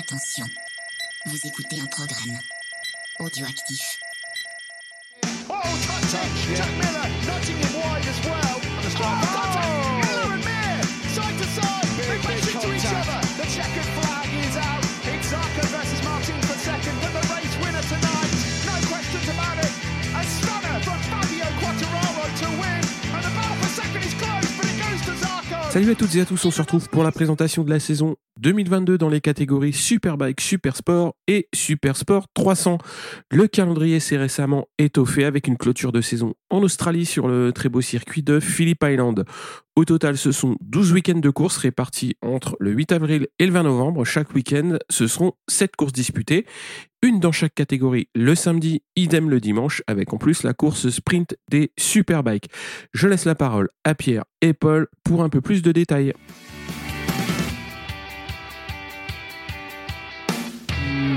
Attention, vous écoutez un programme audioactif. Oh, touching! Jack Miller nudging him wide as well. Oh, contact! Miller and Mir, side to side, they bump into each other. The checkered flag is out. It's Zarco versus Martin for second, but the race winner tonight, no questions about it. A stunner from Fabio Quattararo to win, and the battle for second is close, but it goes to Zarco. Salut à toutes et à tous, on se retrouve pour la présentation de la saison 2022 dans les catégories Superbike, Super Sport et Super Sport 300. Le calendrier s'est récemment étoffé avec une clôture de saison en Australie sur le très beau circuit de Phillip Island. Au total, ce sont 12 week-ends de courses répartis entre le 8 avril et le 20 novembre. Chaque week-end, ce seront 7 courses disputées, une dans chaque catégorie le samedi, idem le dimanche, avec en plus la course sprint des Superbikes. Je laisse la parole à Pierre et Paul pour un peu plus de détails.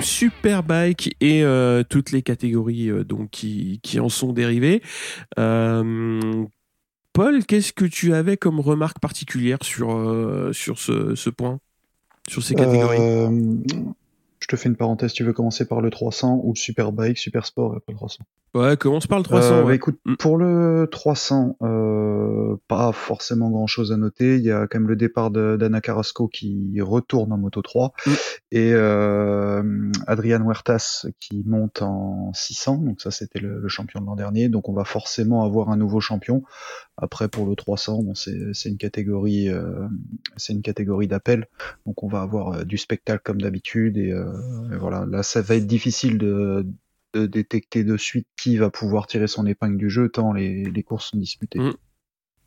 Superbike et euh, toutes les catégories euh, donc qui, qui en sont dérivées. Euh, Paul, qu'est-ce que tu avais comme remarque particulière sur, sur ce, point, sur ces catégories? Je te fais une parenthèse, tu veux commencer par le 300 ou le Superbike, Super Sport et après le 300 Ouais, commence par le 300. Euh, bah, ouais. écoute, Mm. pour le 300, euh, pas forcément grand chose à noter. Il y a quand même le départ de- d'Anna Carrasco qui retourne en Moto 3 Mm. et euh, Adrian Huertas qui monte en 600. Donc ça, c'était le, le champion de l'an dernier. Donc on va forcément avoir un nouveau champion. Après, pour le 300, bon, c'est une catégorie, euh, c'est une catégorie d'appel. Donc on va avoir euh, du spectacle comme d'habitude et, euh, et voilà. Là, ça va être difficile de détecter de suite qui va pouvoir tirer son épingle du jeu tant les, les courses sont disputées. Mm.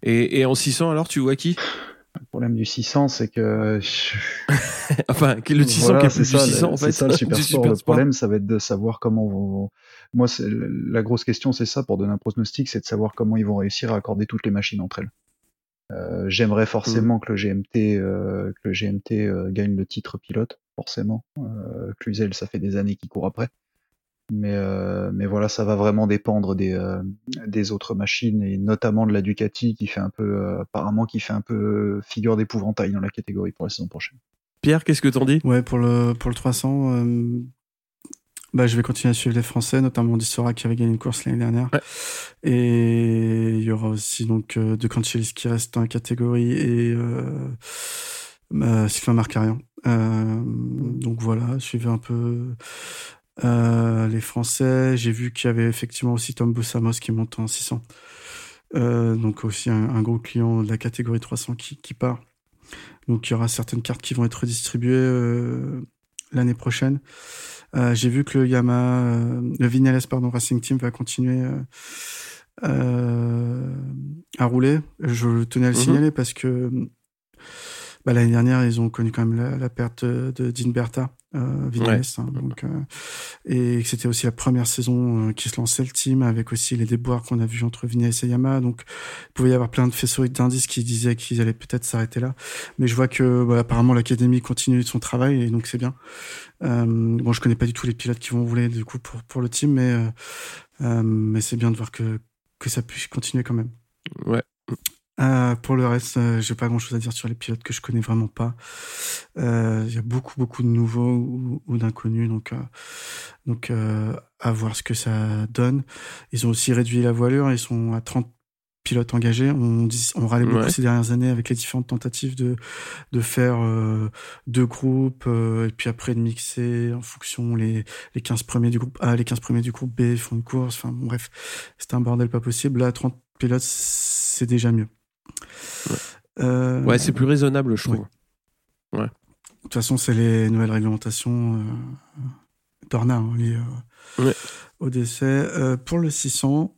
Et, et en 600, alors, tu vois qui? Le problème du 600, c'est que Enfin, le 600 Voilà, qui est c'est ça, du 600, le- en fait. c'est ça le super sport. super le problème, ça va être de savoir comment vont. Moi, c'est la grosse question, c'est ça pour donner un pronostic, c'est de savoir comment ils vont réussir à accorder toutes les machines entre elles. Euh, J'aimerais forcément que le GMT, euh, que le GMT euh, gagne le titre pilote, forcément. Euh, Cluzel, ça fait des années qu'il court après. Mais, euh, mais voilà, ça va vraiment dépendre des, euh, des autres machines et notamment de la Ducati qui fait un peu, euh, apparemment, qui fait un peu figure d'épouvantail dans la catégorie pour la saison prochaine. Pierre, qu'est-ce que t'en dis? Ouais, pour le, pour le 300, euh, bah, je vais continuer à suivre les Français, notamment Dissora qui avait gagné une course l'année dernière. Ouais. Et il y aura aussi donc euh, De Cancelis qui reste dans la catégorie et euh, euh, Sylvain Marcarian. Euh, donc voilà, suivez un peu euh, les Français. J'ai vu qu'il y avait effectivement aussi Tom Boussamos qui monte en 600. Euh, donc aussi un, un gros client de la catégorie 300 qui, qui part. Donc il y aura certaines cartes qui vont être redistribuées euh, l'année prochaine. Euh, J'ai vu que le Yamaha, euh, le Vignales pardon Racing Team va continuer à rouler. Je tenais à le Mhm. signaler parce que bah, l'année dernière ils ont connu quand même la, la perte de, de Dean Berta, euh, hein, donc euh, et c'était aussi la première saison euh, qui se lançait le team avec aussi les déboires qu'on a vus entre Vignales et Yamaha. Donc il pouvait y avoir plein de faisceaux d'indices qui disaient qu'ils allaient peut-être s'arrêter là. Mais je vois que bah, apparemment l'académie continue son travail et donc c'est bien. Euh, bon, je connais pas du tout les pilotes qui vont rouler du coup pour pour le team, mais mais c'est bien de voir que que ça puisse continuer quand même. Ouais. Euh, pour le reste, euh, j'ai pas grand chose à dire sur les pilotes que je connais vraiment pas. Euh, Il y a beaucoup beaucoup de nouveaux ou, ou d'inconnus, donc euh, donc euh, à voir ce que ça donne. Ils ont aussi réduit la voilure, ils sont à 30 pilotes engagés. On, dit, on râlait beaucoup ces dernières années avec les différentes tentatives de de faire euh, deux groupes euh, et puis après de mixer en fonction les les 15 premiers du groupe A, les 15 premiers du groupe B font une course. Enfin bon, bref, c'est un bordel pas possible. Là, 30 pilotes, c'est déjà mieux. Euh, Ouais, c'est plus raisonnable, je trouve. de toute façon, c'est les nouvelles réglementations euh, Dorna hein, liées euh, Ouais. au décès. Euh, pour le 600,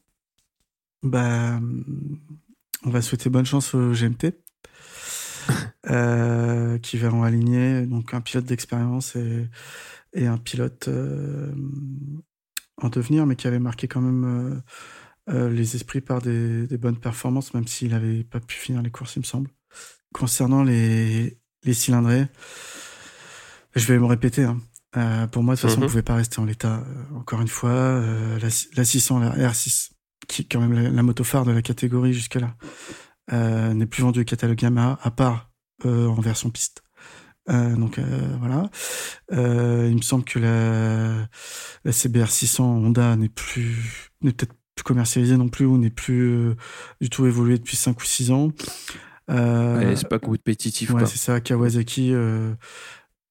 bah, on va souhaiter bonne chance au GMT. qui verront aligner donc un pilote d'expérience et, et un pilote en devenir, mais qui avait marqué quand même euh, les esprits par des, des bonnes performances, même s'il n'avait pas pu finir les courses, il me semble. Concernant les, les cylindrés, je vais me répéter. hein. Euh, pour moi, de toute façon, Mhm. on ne pouvait pas rester en l'état. Euh, encore une fois, euh, la, la 600, la R6, qui est quand même la, la moto phare de la catégorie jusque-là, euh, n'est plus vendue au catalogue Yamaha, à part en version piste. Euh, donc euh, voilà. il me semble que la, la CBR 600 Honda n'est plus, n'est peut-être plus commercialisée non plus ou n'est plus du tout évoluée depuis 5 ou 6 ans. Euh, c'est pas compétitif. Ouais, c'est ça. Kawasaki, euh,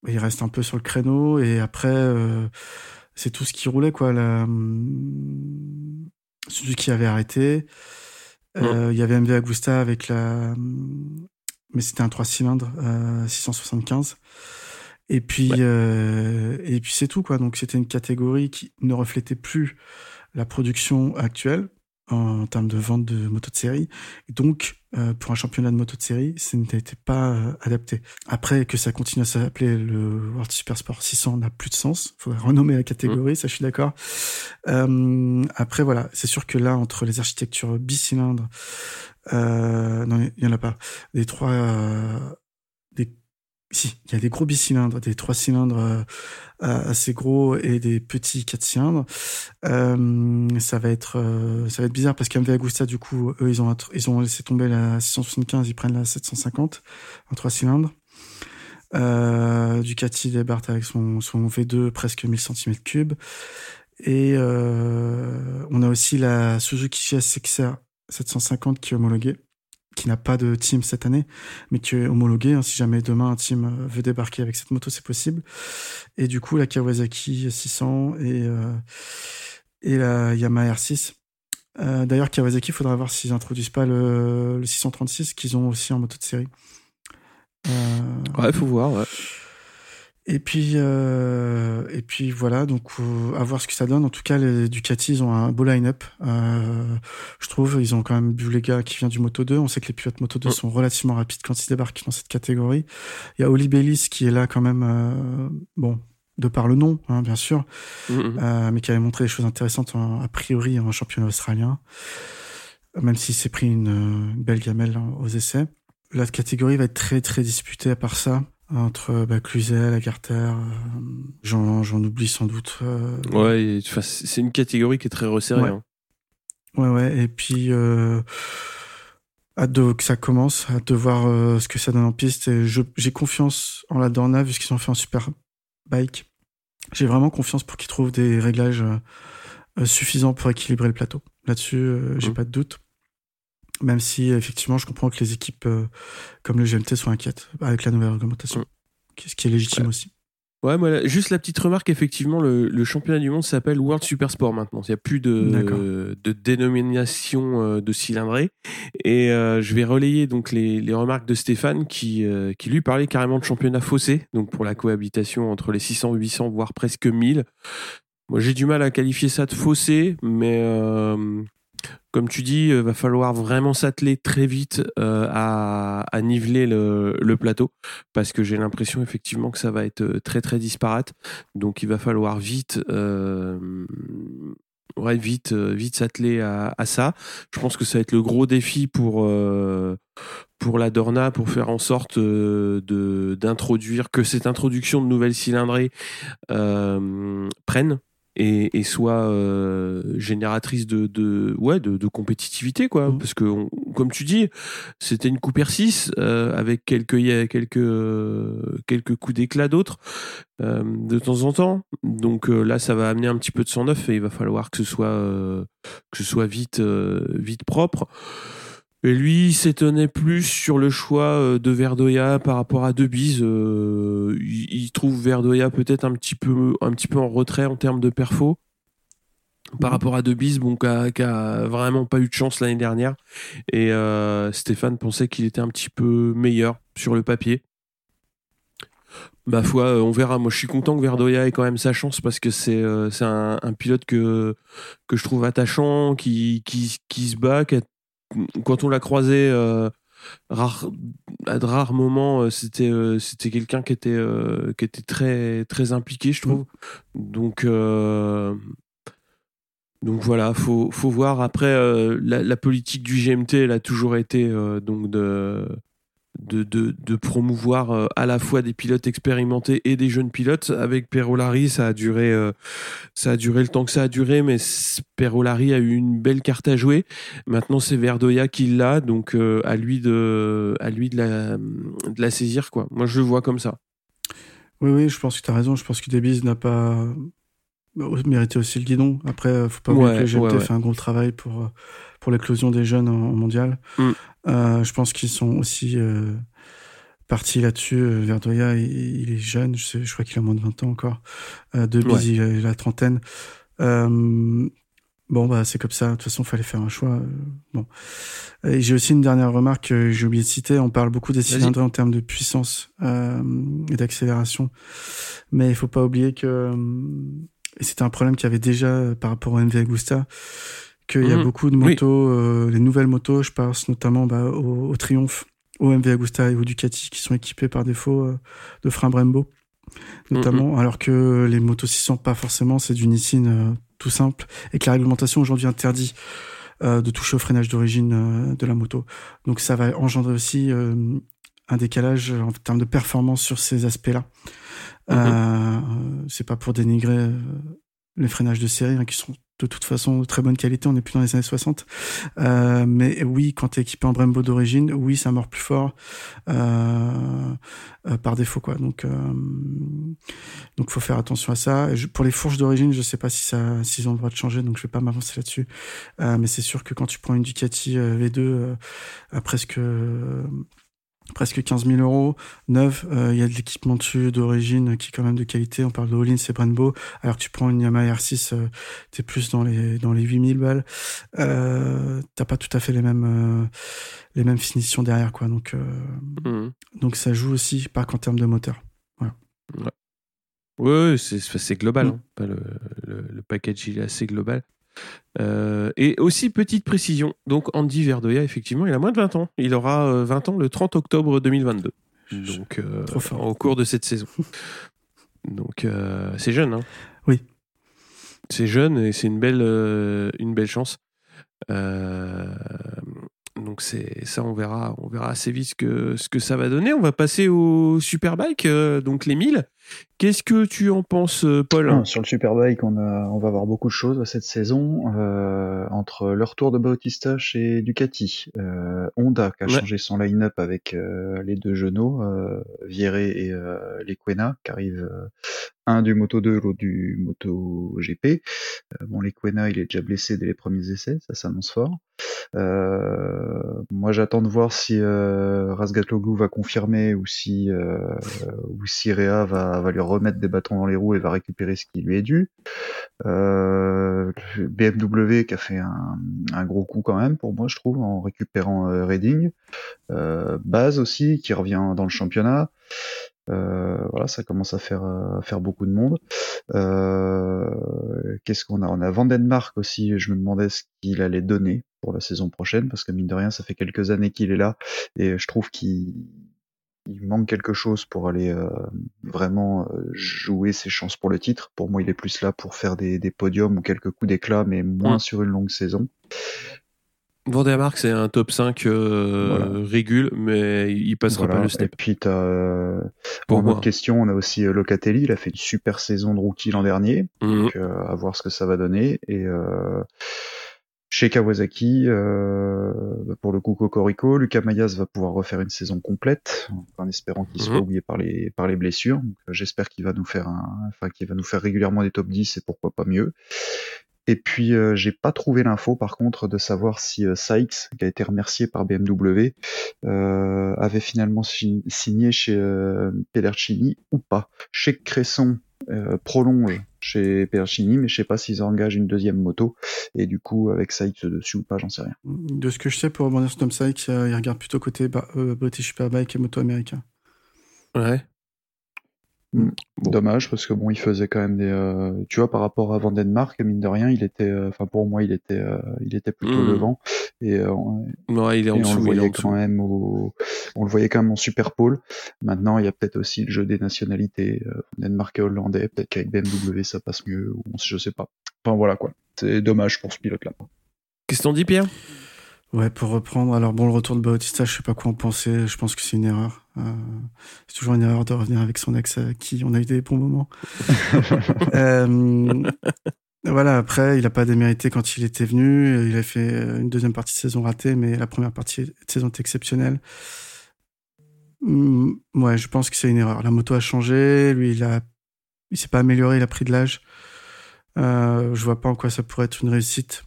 il reste un peu sur le créneau. Et après, euh, c'est tout ce qui roulait, quoi. La... Hum, qui avait arrêté. Euh, il y avait MV Agusta avec la. Mais c'était un 3 cylindres, 675. Et puis, et puis c'est tout, quoi. Donc c'était une catégorie qui ne reflétait plus la production actuelle en termes de vente de motos de série. Et donc, euh, pour un championnat de moto de série, ce n'était pas euh, adapté. Après, que ça continue à s'appeler le World Super Sport 600 n'a plus de sens. Il faudrait renommer la catégorie, mmh. ça je suis d'accord. Euh, après, voilà, c'est sûr que là, entre les architectures bicylindres, euh, non, il y en a pas, des trois, si, il y a des gros bicylindres, des trois cylindres euh, assez gros et des petits quatre cylindres. Euh, ça va être euh, ça va être bizarre parce qu'MV Agusta du coup eux ils ont ils ont laissé tomber la 675, ils prennent la 750 en trois cylindres. Euh, Ducati débarque avec son son V2 presque 1000 cm3 et euh, on a aussi la Suzuki GSX-R 750 qui est homologuée qui n'a pas de team cette année, mais qui est homologué. Hein, si jamais demain un team euh, veut débarquer avec cette moto, c'est possible. Et du coup, la Kawasaki 600 et, euh, et la Yamaha R6. Euh, D'ailleurs, Kawasaki, il faudra voir s'ils introduisent pas le, le 636 qu'ils ont aussi en moto de série. Euh, ouais, faut voir. Ouais. Et puis, euh, et puis voilà, donc euh, à voir ce que ça donne. En tout cas, les Ducati, ils ont un beau line-up. Euh, je trouve, ils ont quand même vu les gars qui viennent du Moto 2. On sait que les pilotes Moto 2 sont relativement rapides quand ils débarquent dans cette catégorie. Il y a Oli Bellis qui est là quand même, euh, bon, de par le nom, hein, bien sûr, mm-hmm. euh, mais qui avait montré des choses intéressantes a priori en championnat australien, même s'il s'est pris une, une, belle gamelle hein, aux essais. La catégorie va être très très disputée à part ça entre bah, Cluzel, Agarther, euh, j'en, j'en oublie sans doute. Euh, ouais, c'est une catégorie qui est très resserrée. Ouais, hein. ouais, ouais, Et puis, euh, hâte de, que ça commence, hâte de voir euh, ce que ça donne en piste. Et je, j'ai confiance en la Dorna, vu qu'ils ont fait un super bike. J'ai vraiment confiance pour qu'ils trouvent des réglages suffisants pour équilibrer le plateau. Là-dessus, j'ai mmh. pas de doute. Même si, effectivement, je comprends que les équipes euh, comme le GMT soient inquiètes avec la nouvelle réglementation. Mm. Ce qui est légitime ouais. aussi. Ouais, moi, juste la petite remarque, effectivement, le, le championnat du monde s'appelle World Super Sport maintenant. Il n'y a plus de, de dénomination euh, de cylindrée. Et euh, je vais relayer donc les, les remarques de Stéphane qui, euh, qui lui parlait carrément de championnat faussé, donc pour la cohabitation entre les 600, 800, voire presque 1000. Moi, j'ai du mal à qualifier ça de faussé, mais euh, comme tu dis, euh, va falloir vraiment s'atteler très vite euh, à, niveler le, plateau parce que j'ai l'impression effectivement que ça va être euh, très très disparate. Donc il va falloir vite, ouais, vite, vite s'atteler à, ça. Je pense que ça va être le gros défi pour pour la Dorna pour faire en sorte d'introduire que cette introduction de nouvelles cylindrées prenne et, et soit euh, génératrice de, de ouais de, de, compétitivité quoi. Mmh. parce que on, comme tu dis c'était une coupe R6 euh, avec quelques quelques quelques coups d'éclat d'autres euh, de temps en temps. Donc là ça va amener un petit peu de sang neuf et il va falloir que ce soit que ce soit vite vite propre lui, il s'étonnait plus sur le choix euh, de Verdoya par rapport à Debise. Euh, il, trouve Verdoya peut-être un petit peu, en retrait en termes de perfo par rapport à Debise, qui a, vraiment pas eu de chance l'année dernière. Et euh, Stéphane pensait qu'il était un petit peu meilleur sur le papier. Ma foi, on verra. Moi, je suis content que Verdoya ait quand même sa chance parce que c'est un, pilote que je trouve attachant, qui qui, qui se bat, quand on l'a croisé euh, à de rares moments, euh, c'était euh, c'était quelqu'un qui était qui était très très impliqué, je trouve. Donc donc voilà, faut faut voir après la, la, politique du GMT, elle a toujours été donc de de, de, de, promouvoir euh, à la fois des pilotes expérimentés et des jeunes pilotes. Avec Perolari, ça a duré, euh, ça a duré le temps que ça a duré, mais Perolari a eu une belle carte à jouer. Maintenant, c'est Verdoya qui l'a, donc euh, à lui de, à lui de la, de la saisir quoi. Moi, je le vois comme ça. Oui, oui, je pense que tu as raison. Je pense que Davies n'a pas mérité aussi le guidon. Après, faut pas oublier que le GMT fait un gros travail pour, pour l'éclosion des jeunes en, mondial. Mm. Je pense qu'ils sont aussi parti là-dessus. Euh, Verdoya, il, est jeune, je, je crois qu'il a moins de 20 ans encore. Euh, de il, a la trentaine. Euh, bon, bah c'est comme ça. De toute façon, il fallait faire un choix. Euh, bon. Et j'ai aussi une dernière remarque que j'ai oublié de citer. On parle beaucoup des cylindres en termes de puissance euh, et d'accélération, mais il faut pas oublier que c'était un problème qu'il y avait déjà par rapport au MV Agusta qu'il y a mhm. beaucoup de motos, les nouvelles motos, je pense notamment bah, au, au Triumph, au MV Agusta et au Ducati qui sont équipés par défaut euh, de freins Brembo notamment, mm-hmm. alors que les motos 600 pas forcément, c'est du Nissin euh, tout simple et que la réglementation aujourd'hui interdit euh, de toucher au freinage d'origine de la moto. Donc ça va engendrer aussi un décalage en termes de performance sur ces aspects-là. Mm-hmm. c'est pas pour dénigrer les freinages de série hein, qui sont de toute façon très bonne qualité, on n'est plus dans les années 60. Euh, mais oui, quand tu es équipé en Brembo d'origine, oui, ça mord plus fort euh, euh, par défaut. quoi. Donc donc faut faire attention à ça. pour les fourches d'origine, je sais pas si ça s'ils ont le droit de changer, donc je vais pas m'avancer là-dessus. mais c'est sûr que quand tu prends une Ducati V2 à presque presque 15 000 euros, neuf. Euh, il y a de l'équipement dessus d'origine qui est quand même de qualité. On parle de Hollins et Brembo. Alors que tu prends une Yamaha R6, euh, t'es plus dans les dans les 8000 balles. Euh, T'as pas tout à fait les mêmes les mêmes finitions derrière quoi. Donc mmh. donc ça joue aussi pas qu'en termes de moteur. Voilà. Ouais. Ouais, c'est global. Mmh. Hein. Le, le, le, package il est assez global. Euh, et aussi, petite précision, donc Andy Verdoya, effectivement, il a moins de 20 ans. Il aura 20 euh, ans le 30 octobre 2022. Donc, euh, au cours de cette saison. donc, c'est jeune, hein Oui. C'est jeune et c'est une belle, une belle chance. donc c'est ça, on verra, on verra assez vite ce que, ce que ça va donner. On va passer au Superbike, donc les 1000. Qu'est-ce que tu en penses, euh, Paul ah, Sur le Superbike, on, a, on va voir beaucoup de choses cette saison. Euh, entre le retour de Bautista chez Ducati, euh, Honda qui a changé son line-up avec euh, les deux genoux, Vieré et Lequena, qui arrivent un du Moto 2, l'autre du Moto GP. bon, Lequena, il est déjà blessé dès les premiers essais, ça s'annonce fort. moi, j'attends de voir si euh, va confirmer ou si, ou si Réa va va lui remettre des bâtons dans les roues et va récupérer ce qui lui est dû. Euh, BMW qui a fait un, gros coup quand même pour moi je trouve en récupérant euh, Reading. Euh, Baz aussi qui revient dans le championnat. Voilà, ça commence à faire faire beaucoup de monde. Qu'est-ce qu'on a? On a Vandenmark aussi. Je me demandais ce qu'il allait donner pour la saison prochaine parce que mine de rien, ça fait quelques années qu'il est là et je trouve qu'il il manque quelque chose pour aller euh, vraiment euh, jouer ses chances pour le titre. Pour moi, il est plus là pour faire des, podiums ou quelques coups d'éclat, mais moins mm. sur une longue saison. Vandermark, c'est un top 5 euh, régule, mais il passera pas le step. Et puis, pour autre question, on a aussi Locatelli. Il a fait une super saison de rookie l'an dernier. Mm. Donc, à voir ce que ça va donner. Et chez Kawasaki, euh, pour le coup Cocorico, Lucas Mayas va pouvoir refaire une saison complète, en espérant qu'il soit mhm. oublié par les par les blessures. Euh, j'espère qu'il va nous faire un, enfin qu'il va nous faire régulièrement des top 10 et pourquoi pas mieux. Et puis euh, j'ai pas trouvé l'info par contre de savoir si euh, Sykes, qui a été remercié par BMW, euh, avait finalement signé chez euh, Pedercini ou pas. Chez Cresson prolonge chez Perchini, mais je sais pas s'ils engagent une deuxième moto. Et du coup, avec Sykes dessus ou pas, j'en sais rien. De ce que je sais, pour rebondir sur Tom Sykes, il regarde plutôt côté bah, euh, British Superbike et moto américain. Ouais. Mm. Dommage parce que bon, il faisait quand même des, euh, tu vois, par rapport à Vandenmark, mine de rien, il était, euh, enfin pour moi, il était, euh, il était plutôt mm. devant et, ouais, il est en dessous, on le voyait quand même au, on le voyait quand même en super pôle. Maintenant, il y a peut-être aussi le jeu des nationalités, Vandenmark et hollandais, peut-être qu'avec BMW ça passe mieux ou je sais pas. Enfin voilà quoi, c'est dommage pour ce pilote-là. Qu'est-ce qu'on dit Pierre? Ouais, pour reprendre, alors bon, le retour de Bautista, je sais pas quoi en penser, je pense que c'est une erreur. Euh, c'est toujours une erreur de revenir avec son ex à qui on a eu des bons moments. euh, voilà, après, il a pas démérité quand il était venu, il a fait une deuxième partie de saison ratée, mais la première partie de saison était exceptionnelle. Mm, ouais, je pense que c'est une erreur. La moto a changé, lui, il a, il s'est pas amélioré, il a pris de l'âge. Euh, je vois pas en quoi ça pourrait être une réussite.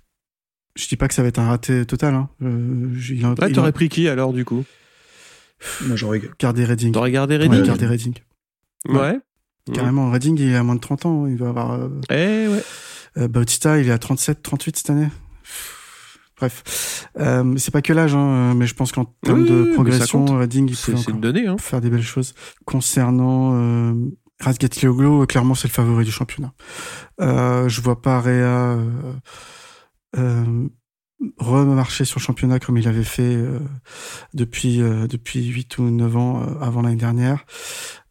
Je dis pas que ça va être un raté total. Hein. Euh, il a- Là, il t'aurais a pris qui alors du coup? Moi, j'aurais gardé Redding. T'aurais gardé Ouais, Redding gardé Redding. Ouais. Carrément, Redding, il a moins de 30 ans. Il va avoir. euh, Eh ouais. Euh, Bautista, il est à 37, 38 cette année. Bref, euh, c'est pas que l'âge, hein, mais je pense qu'en termes Oui, de progression. Redding, il peut encore. Hein. faire des belles choses. Concernant euh, Razgatlioglu, clairement, c'est le favori du championnat. Euh, je vois pas Réa euh, remarcher sur le championnat comme il avait fait euh, depuis euh, depuis 8 ou 9 ans euh, avant l'année dernière.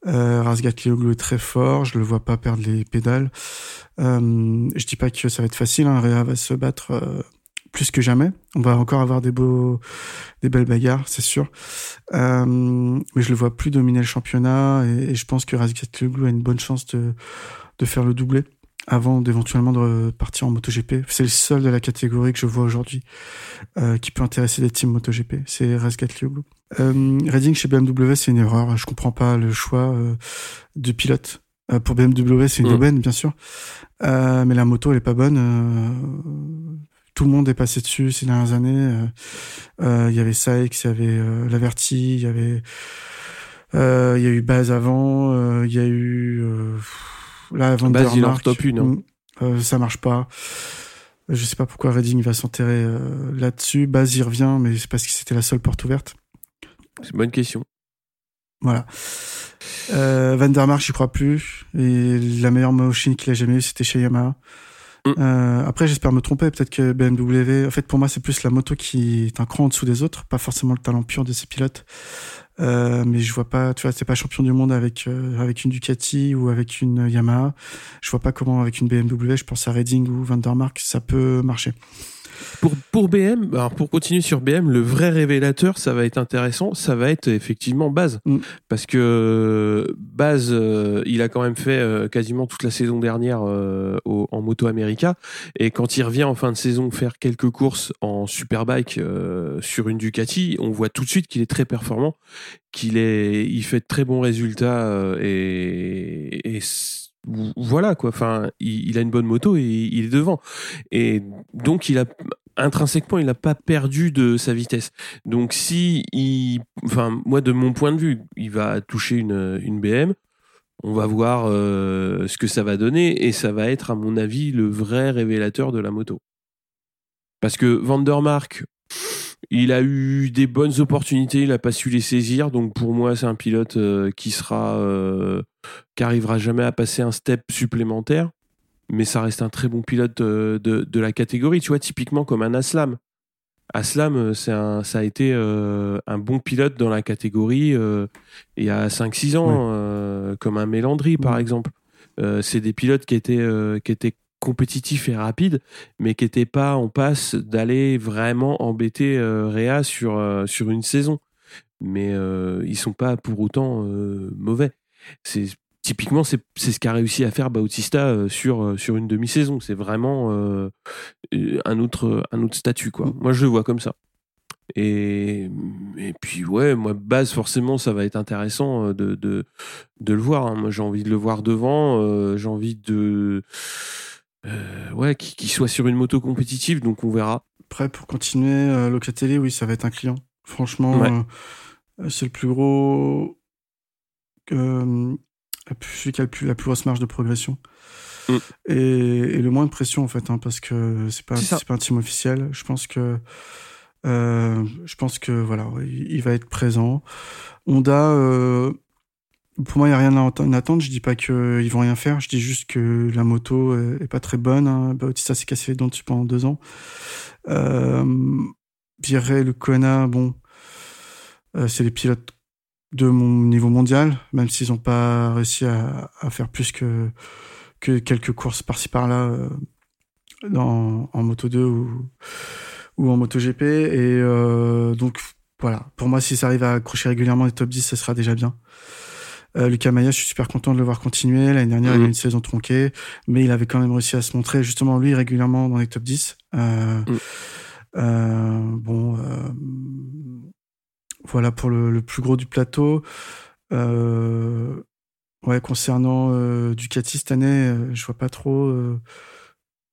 Euh, Razgatlioglu est très fort, je le vois pas perdre les pédales. Euh, je dis pas que ça va être facile, hein, Réa va se battre plus que jamais. On va encore avoir des beaux, des belles bagarres, c'est sûr. Mais je le vois plus dominer le championnat et, je pense que Razgatlioglu a une bonne chance de, de faire le doublé avant d'éventuellement de partir en MotoGP. C'est le seul de la catégorie que je vois aujourd'hui euh, qui peut intéresser des teams MotoGP. C'est Razgatlioglu. Euh, Redding chez BMW, c'est une erreur. Je comprends pas le choix euh, de pilote. Euh, pour BMW, c'est une Mm. aubaine, bien sûr. Euh, mais la moto, elle est pas bonne. Euh, tout le monde est passé dessus ces dernières années. Il y avait Sykes, il y avait euh, Laverty, il y avait... euh, Il y a eu Baz avant, euh, il y a eu... Euh, là, Van Baz, der il est en Mark. top une, hein. Mm. Euh, ça marche pas. Je sais pas pourquoi Redding va s'enterrer euh, là-dessus. Baz y revient, mais c'est parce que c'était la seule porte ouverte. C'est une bonne question. Voilà. Euh, Van der Mark, j'y crois plus. Et la meilleure machine qu'il a jamais eue, c'était chez Yamaha. Mm. Euh, après, j'espère me tromper. Peut-être que BMW. En fait, pour moi, c'est plus la moto qui est un cran en dessous des autres, pas forcément le talent pur de ses pilotes. Euh, mais je vois pas. Tu vois, c'est pas champion du monde avec euh, avec une Ducati ou avec une Yamaha. Je vois pas comment avec une BMW. Je pense à Redding ou Van der Mark, ça peut marcher. Pour, pour BM, alors pour continuer sur BM, le vrai révélateur, ça va être intéressant, ça va être effectivement Baz. Mm. Parce que euh, Baz, euh, il a quand même fait euh, quasiment toute la saison dernière euh, au- en Moto America. Et quand il revient en fin de saison faire quelques courses en Superbike sur une Ducati, on voit tout de suite qu'il est très performant, qu'il est, il fait de très bons résultats et, voilà quoi. Enfin, il, a une bonne moto et il est devant. Et donc il a intrinsèquement il n'a pas perdu de sa vitesse. Donc si il, enfin moi de mon point de vue, il va toucher une, une BM. On va voir euh, ce que ça va donner et ça va être à mon avis le vrai révélateur de la moto. Parce que Vandermark, il a eu des bonnes opportunités, il n'a pas su les saisir. Donc pour moi, c'est un pilote euh, qui sera, euh, qui arrivera jamais à passer un step supplémentaire. Mais ça reste un très bon pilote de, de, de la catégorie. Tu vois, typiquement comme un Aslam. Aslam, euh, c'est un, ça a été euh, un bon pilote dans la catégorie euh, il y a 5-6 ans, Ouais. euh, comme un Mélandry par Ouais. exemple. C'est des pilotes qui étaient, qui étaient compétitifs et rapides, mais qui n'étaient pas en passe d'aller vraiment embêter Réa sur, sur une saison. Mais ils sont pas pour autant mauvais. C'est typiquement c'est ce qu'a réussi à faire Bautista euh, sur euh, sur une demi-saison. C'est vraiment euh, un autre un autre statut quoi. Moi je le vois comme ça. Et, et puis ouais, moi base forcément ça va être intéressant de, de, de le voir. hein. Moi j'ai envie de le voir devant, euh, j'ai envie de euh, ouais qu'il soit sur une moto compétitive, donc on verra. Après, pour continuer, Locatelli, oui, ça va être un client. Franchement, Ouais. c'est le plus gros. Celui qui a le plus, la plus grosse marge de progression. Mm. Et, et le moins de pression, en fait, hein, parce que c'est pas, C'est pas un team officiel. Je pense que. euh, je pense que voilà, il il va être présent. Honda, euh, pour moi, il n'y a rien à attendre. Je dis pas qu'ils vont rien faire. Je dis juste que la moto est, est pas très bonne. Hein. Bautista s'est cassé les dents dessus pendant deux ans. Euh, Viré, le Kona, bon, euh, c'est les pilotes de mon niveau mondial, même s'ils n'ont pas réussi à, à faire plus que, que quelques courses par-ci par-là euh, dans, en Moto 2 ou, ou en MotoGP. Et euh, donc, voilà, pour moi, si ça arrive à accrocher régulièrement les top 10, ça sera déjà bien. Euh, Lucas Maya, je suis super content de le voir continuer. L'année dernière, il a Mhm. eu une saison tronquée, mais il avait quand même réussi à se montrer, justement, lui, régulièrement dans les top 10. Euh, Mhm. euh, bon, euh, voilà pour le, plus gros du plateau. Euh, ouais, concernant euh, Ducati cette année, euh, je vois pas trop. Euh,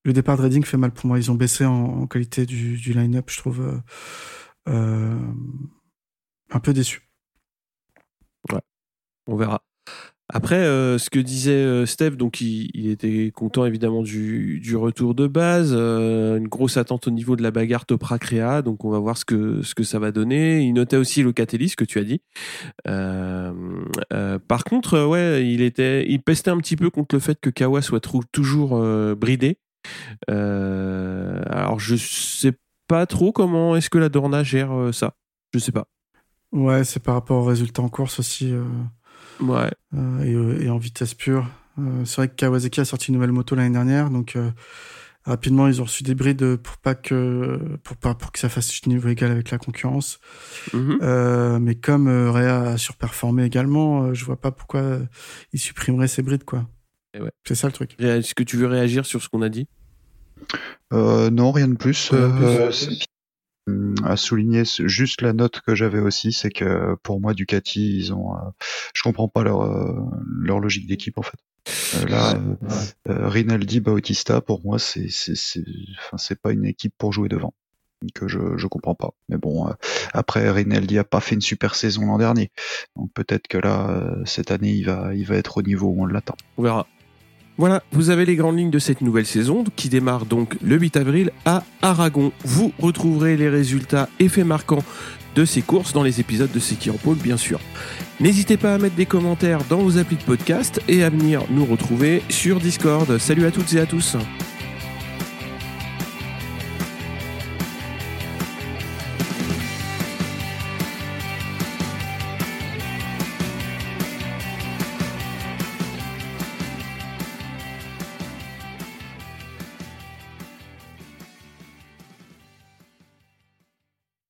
le départ de Reading fait mal pour moi. Ils ont baissé en, qualité du, du line-up, je trouve. Un peu déçu. Ouais, on verra. Après, euh, ce que disait euh, Steph, donc il, était content évidemment du, du retour de base, euh, une grosse attente au niveau de la bagarre Topra Créa, donc on va voir ce que ce que ça va donner. Il notait aussi Locatelli, ce que tu as dit. Euh, par contre, ouais, il était, il pestait un petit peu contre le fait que Kawa soit toujours bridé. alors je sais pas trop comment est-ce que la Dorna gère ça. Je sais pas. Ouais, c'est par rapport aux résultats en course aussi. Ouais. Euh, et, et, en vitesse pure. Euh, c'est vrai que Kawasaki a sorti une nouvelle moto l'année dernière, donc euh, rapidement ils ont reçu des brides pour pas que pour pas pour que ça fasse niveau égal avec la concurrence. Mm -hmm. mais comme Réa a surperformé également, je vois pas pourquoi ils supprimeraient ces brides quoi. Ouais. C'est ça le truc. Est-ce que tu veux réagir sur ce qu'on a dit? Non, rien de plus. Rien de plus à souligner juste la note que j'avais aussi, c'est que pour moi Ducati, ils ont, euh, je comprends pas leur euh, leur logique d'équipe en fait. Euh, là, euh, Rinaldi, Bautista, pour moi, c'est c'est c'est pas une équipe pour jouer devant que je je comprends pas. Mais bon, après Rinaldi a pas fait une super saison l'an dernier, donc peut-être que là cette année il va il va être au niveau où on l'attend. On verra. Voilà, vous avez les grandes lignes de cette nouvelle saison qui démarre donc le 8 avril à Aragon. Vous retrouverez les résultats et faits marquants de ces courses dans les épisodes de Sekiropole, bien sûr. N'hésitez pas à mettre des commentaires dans vos applis de podcast et à venir nous retrouver sur Discord. Salut à toutes et à tous.